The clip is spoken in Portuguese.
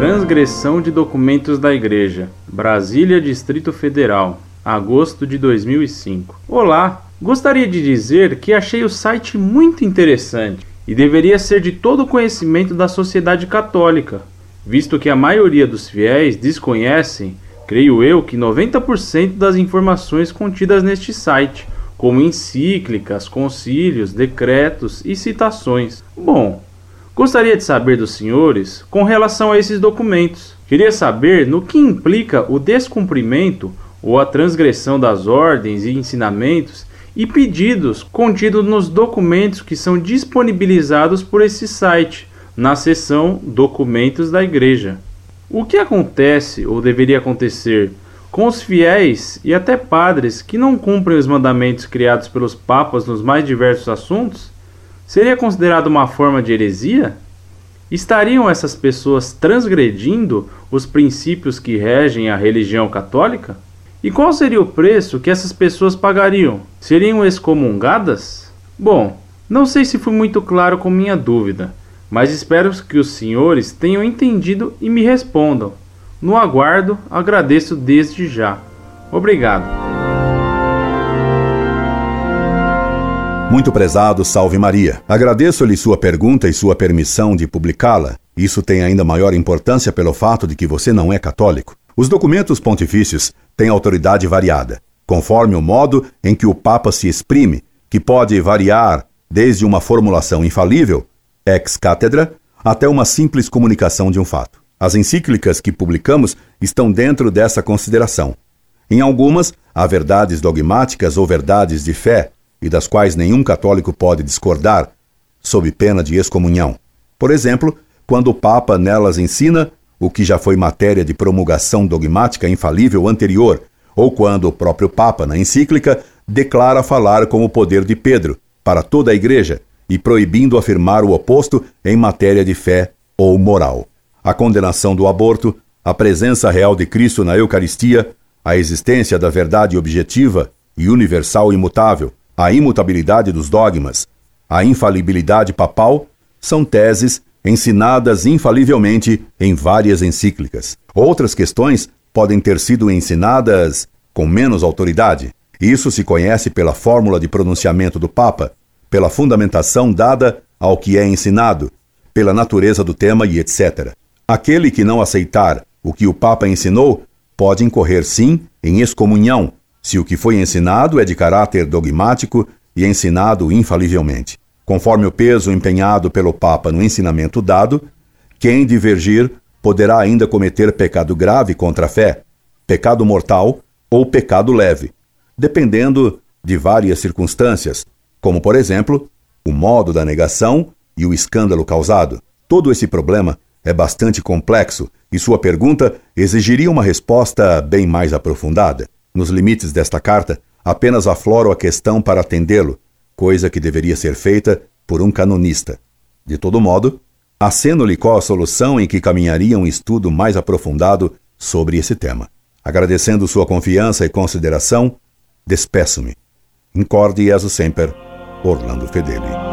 transgressão de documentos da Igreja. Brasília, Distrito Federal, agosto de 2005. Olá, gostaria de dizer que achei o site muito interessante e deveria ser de todo conhecimento da sociedade católica, visto que a maioria dos fiéis desconhecem, creio eu, que 90% das informações contidas neste site, como encíclicas, concílios, decretos e citações. Bom, Gostaria de saber dos senhores com relação a esses documentos. Queria saber no que implica o descumprimento ou a transgressão das ordens e ensinamentos e pedidos contidos nos documentos que são disponibilizados por esse site na seção Documentos da Igreja. O que acontece ou deveria acontecer com os fiéis e até padres que não cumprem os mandamentos criados pelos papas nos mais diversos assuntos? Seria considerado uma forma de heresia? Estariam essas pessoas transgredindo os princípios que regem a religião católica? E qual seria o preço que essas pessoas pagariam? Seriam excomungadas? Bom, não sei se fui muito claro com minha dúvida, mas espero que os senhores tenham entendido e me respondam. No aguardo, agradeço desde já. Obrigado. Muito prezado, salve Maria. Agradeço-lhe sua pergunta e sua permissão de publicá-la. Isso tem ainda maior importância pelo fato de que você não é católico. Os documentos pontifícios têm autoridade variada, conforme o modo em que o Papa se exprime, que pode variar desde uma formulação infalível, ex cátedra, até uma simples comunicação de um fato. As encíclicas que publicamos estão dentro dessa consideração. Em algumas, há verdades dogmáticas ou verdades de fé, e das quais nenhum católico pode discordar, sob pena de excomunhão. Por exemplo, quando o Papa nelas ensina o que já foi matéria de promulgação dogmática infalível anterior, ou quando o próprio Papa, na encíclica, declara falar com o poder de Pedro para toda a Igreja e proibindo afirmar o oposto em matéria de fé ou moral. A condenação do aborto, a presença real de Cristo na Eucaristia, a existência da verdade objetiva e universal imutável, a imutabilidade dos dogmas, a infalibilidade papal, são teses ensinadas infalivelmente em várias encíclicas. Outras questões podem ter sido ensinadas com menos autoridade. Isso se conhece pela fórmula de pronunciamento do Papa, pela fundamentação dada ao que é ensinado, pela natureza do tema e etc. Aquele que não aceitar o que o Papa ensinou pode incorrer sim em excomunhão se o que foi ensinado é de caráter dogmático e ensinado infalivelmente. Conforme o peso empenhado pelo Papa no ensinamento dado, quem divergir poderá ainda cometer pecado grave contra a fé, pecado mortal ou pecado leve, dependendo de várias circunstâncias, como, por exemplo, o modo da negação e o escândalo causado. Todo esse problema é bastante complexo e sua pergunta exigiria uma resposta bem mais aprofundada. Nos limites desta carta, apenas afloro a questão para atendê-lo, coisa que deveria ser feita por um canonista. De todo modo, aceno-lhe qual a solução em que caminharia um estudo mais aprofundado sobre esse tema. Agradecendo sua confiança e consideração, despeço-me. Incorde Jesus Semper, Orlando Fedeli.